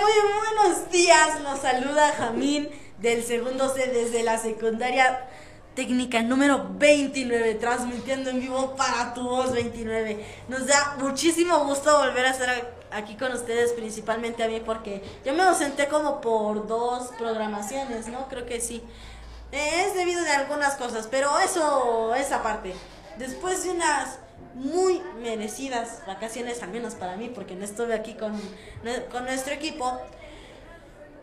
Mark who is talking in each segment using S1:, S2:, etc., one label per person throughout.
S1: muy buenos días. Nos saluda Jamín del segundo C desde la secundaria técnica número 29, transmitiendo en vivo para tu voz 29. Nos da muchísimo gusto volver a estar aquí con ustedes, principalmente a mí, porque yo me ausenté como por dos programaciones, ¿no? Creo que sí. Es debido a algunas cosas, pero eso es aparte. Después de unas muy merecidas vacaciones, al menos para mí, porque no estuve aquí con, con nuestro equipo,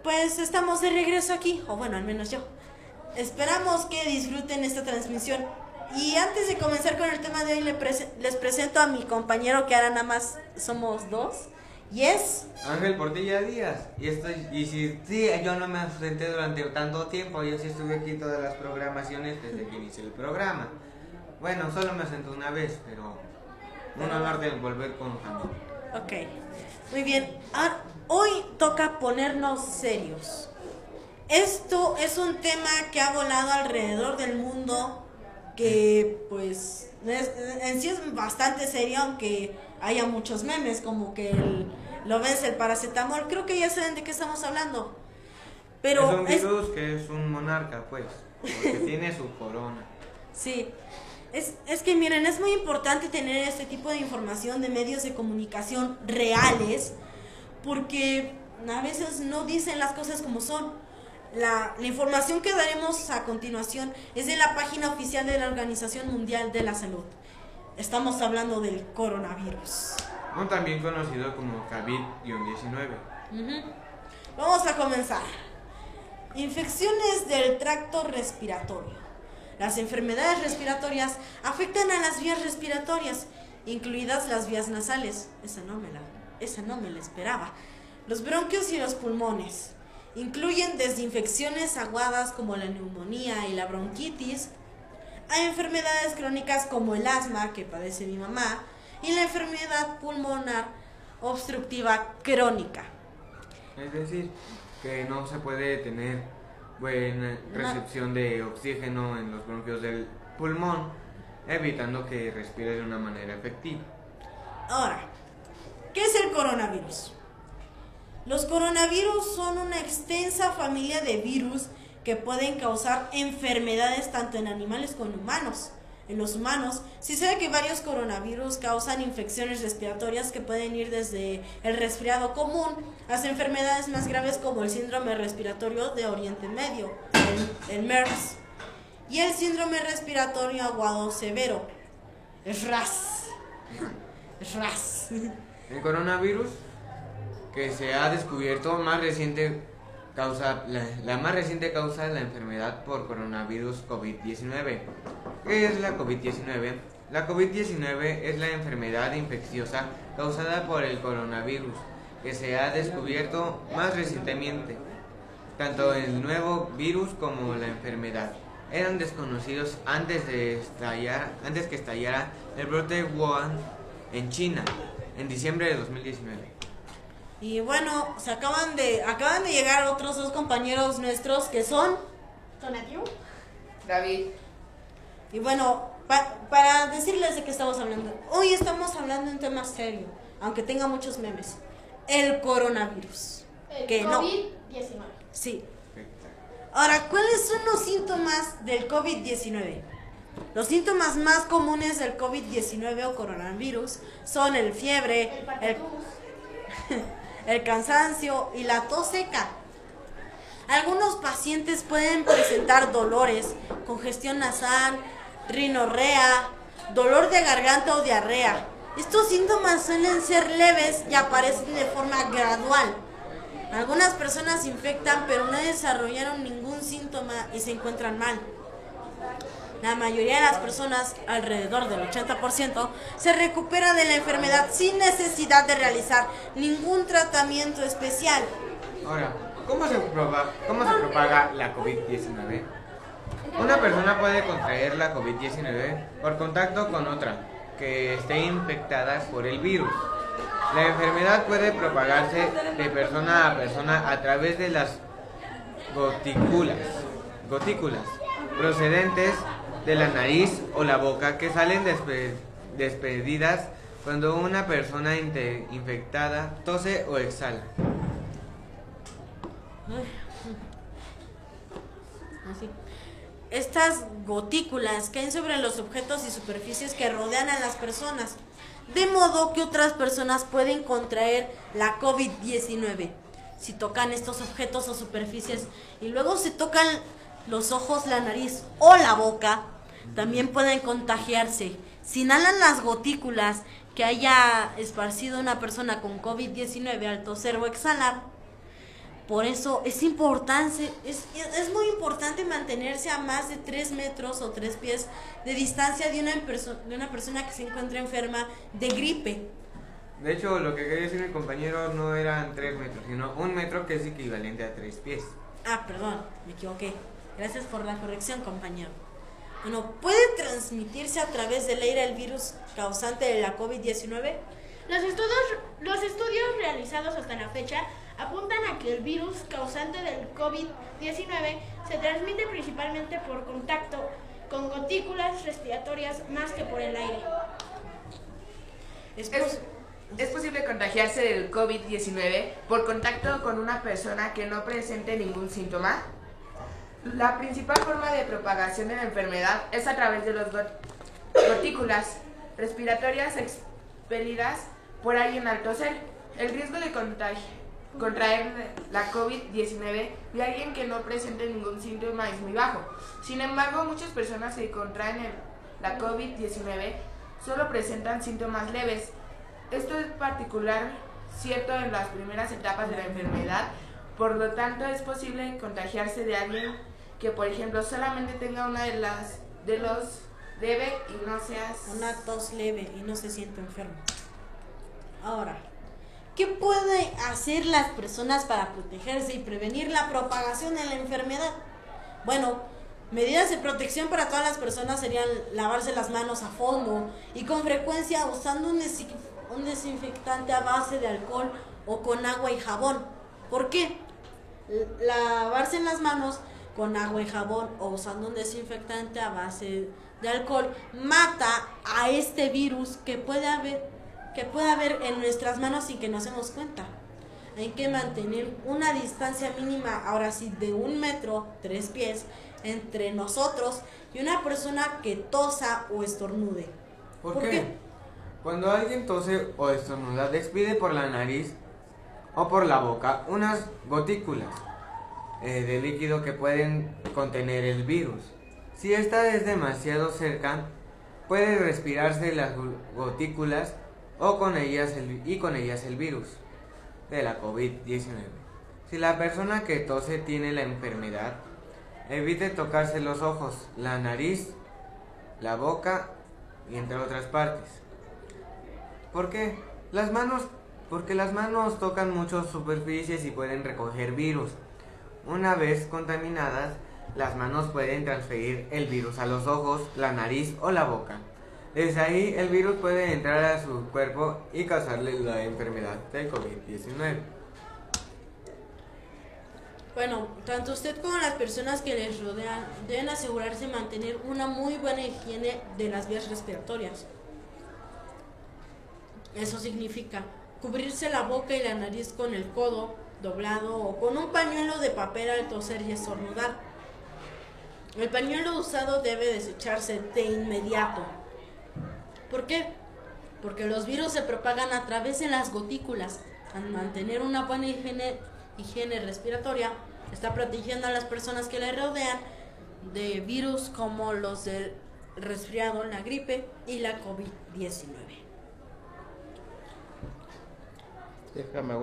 S1: pues estamos de regreso aquí, o bueno, al menos yo. Esperamos que disfruten esta transmisión. Y antes de comenzar con el tema de hoy, les presento a mi compañero que ahora nada más somos dos. Y es...
S2: Ángel Portilla Díaz. Y estoy y si sí, yo no me ausenté durante tanto tiempo, yo sí estuve aquí todas las programaciones desde que inicié el programa. Bueno, solo me ausenté una vez, pero un honor de volver con Jamín.
S1: Ok, muy bien. Ah, hoy toca ponernos serios. Esto es un tema que ha volado alrededor del mundo, que pues en sí es bastante serio, aunque haya muchos memes, como que lo ves el paracetamol, creo que ya saben de qué estamos hablando.
S2: Pero es un virus que es un monarca, pues, porque tiene su corona.
S1: Sí, es, es que miren, es muy importante tener este tipo de información de medios de comunicación reales, porque a veces no dicen las cosas como son. La, la, información que daremos a continuación es de la página oficial de la Organización Mundial de la Salud. Estamos hablando del coronavirus.
S2: también conocido como COVID-19.
S1: Vamos a comenzar. Infecciones del tracto respiratorio. Las enfermedades respiratorias afectan a las vías respiratorias, incluidas las vías nasales. Esa no me la, esa no me la esperaba. Los bronquios y los pulmones. Incluyen desde infecciones agudas como la neumonía y la bronquitis, a enfermedades crónicas como el asma que padece mi mamá y la enfermedad pulmonar obstructiva crónica.
S2: Es decir, que no se puede tener buena recepción de oxígeno en los bronquios del pulmón, evitando que respire de una manera efectiva.
S1: Ahora, ¿qué es el coronavirus? Los coronavirus son una extensa familia de virus que pueden causar enfermedades tanto en animales como en humanos. En los humanos, se sabe que varios coronavirus causan infecciones respiratorias que pueden ir desde el resfriado común hasta enfermedades más graves como el síndrome respiratorio de Oriente Medio, el, MERS, y el síndrome respiratorio agudo severo, el RAS. El RAS.
S2: El coronavirus que se ha descubierto más reciente causa, la, más reciente causa de la enfermedad por coronavirus COVID-19. ¿Qué es la COVID-19? La COVID-19 es la enfermedad infecciosa causada por el coronavirus que se ha descubierto más recientemente. Tanto el nuevo virus como la enfermedad eran desconocidos antes de estallar, antes que estallara el brote de Wuhan en China en diciembre de 2019.
S1: Y bueno, se acaban de acaban de llegar otros dos compañeros nuestros que son
S3: Tonatiu,
S1: David. Y bueno, para decirles de qué estamos hablando. Hoy estamos hablando de un tema serio, aunque tenga muchos memes. El coronavirus.
S3: El COVID-19.
S1: Sí. Ahora, ¿cuáles son los síntomas del COVID-19? Los síntomas más comunes del COVID-19 o coronavirus son el fiebre,
S3: el, el
S1: el cansancio y la tos seca. Algunos pacientes pueden presentar dolores, congestión nasal, rinorrea, dolor de garganta o diarrea. Estos síntomas suelen ser leves y aparecen de forma gradual. Algunas personas se infectan pero no desarrollaron ningún síntoma y se encuentran mal. La mayoría de las personas, alrededor del 80%, se recupera de la enfermedad sin necesidad de realizar ningún tratamiento especial.
S2: Ahora, ¿cómo se, cómo se propaga la COVID-19? Una persona puede contraer la COVID-19 por contacto con otra que esté infectada por el virus. La enfermedad puede propagarse de persona a persona a través de las gotículas, gotículas procedentes de la nariz o la boca que salen despedidas cuando una persona infectada tose o exhala.
S1: Así. Estas gotículas caen sobre los objetos y superficies que rodean a las personas, de modo que otras personas pueden contraer la COVID-19. Si tocan estos objetos o superficies y luego se tocan los ojos, la nariz o la boca, también pueden contagiarse. Si inhalan las gotículas que haya esparcido una persona con COVID-19 al toser o exhalar, por eso es importante, es, es muy importante mantenerse a más de 3 metros o 3 pies de distancia de una, de una persona que se encuentra enferma de gripe.
S2: De hecho, lo que quería decir mi compañero no eran 3 metros, sino un metro que es equivalente a 3 pies.
S1: Ah, perdón, me equivoqué. Gracias por la corrección, compañero. Bueno, ¿puede transmitirse a través del aire el virus causante de la COVID-19?
S3: Los estudios, los estudios realizados hasta la fecha apuntan a que el virus causante del COVID-19 se transmite principalmente por contacto con gotículas respiratorias más que por el aire.
S4: Es, es posible contagiarse del COVID-19 por contacto con una persona que no presente ningún síntoma. La principal forma de propagación de la enfermedad es a través de las gotículas respiratorias expelidas por alguien al toser. El riesgo de contraer la COVID-19 de alguien que no presente ningún síntoma es muy bajo. Sin embargo, muchas personas que contraen la COVID-19 solo presentan síntomas leves. Esto es particular cierto en las primeras etapas de la enfermedad, por lo tanto es posible contagiarse de alguien que, por ejemplo, solamente tenga una de las de los leve y no seas
S1: una tos leve y no se siente enfermo. Ahora, ¿qué pueden hacer las personas para protegerse y prevenir la propagación de la enfermedad? Bueno, medidas de protección para todas las personas serían lavarse las manos a fondo y con frecuencia usando un, desinfectante a base de alcohol o con agua y jabón. ¿Por qué? Lavarse las manos con agua y jabón o usando un desinfectante a base de alcohol mata a este virus que puede haber que puede haber en nuestras manos sin que nos demos cuenta. Hay que mantener una distancia mínima, ahora sí, de un metro, tres pies, entre nosotros y una persona que tosa o estornude.
S2: ¿Por, qué? Cuando alguien tose o estornuda, despide por la nariz o por la boca unas gotículas eh, de líquido que pueden contener el virus. Si esta es demasiado cerca, puede respirarse las gotículas o con ellas el, y con ellas el virus de la COVID-19. Si la persona que tose tiene la enfermedad, evite tocarse los ojos, la nariz, la boca y entre otras partes. ¿Por qué? Las manos, porque las manos tocan muchas superficies y pueden recoger virus. Una vez contaminadas, las manos pueden transferir el virus a los ojos, la nariz o la boca. Desde ahí el virus puede entrar a su cuerpo y causarle la enfermedad del COVID-19.
S1: Bueno, tanto usted como las personas que les rodean deben asegurarse de mantener una muy buena higiene de las vías respiratorias. Eso significa cubrirse la boca y la nariz con el codo doblado o con un pañuelo de papel al toser y estornudar. El pañuelo usado debe desecharse de inmediato. ¿Por qué? Porque los virus se propagan a través de las gotículas. Al mantener una buena higiene, higiene respiratoria, está protegiendo a las personas que le rodean de virus como los del resfriado, la gripe y la COVID-19. Déjame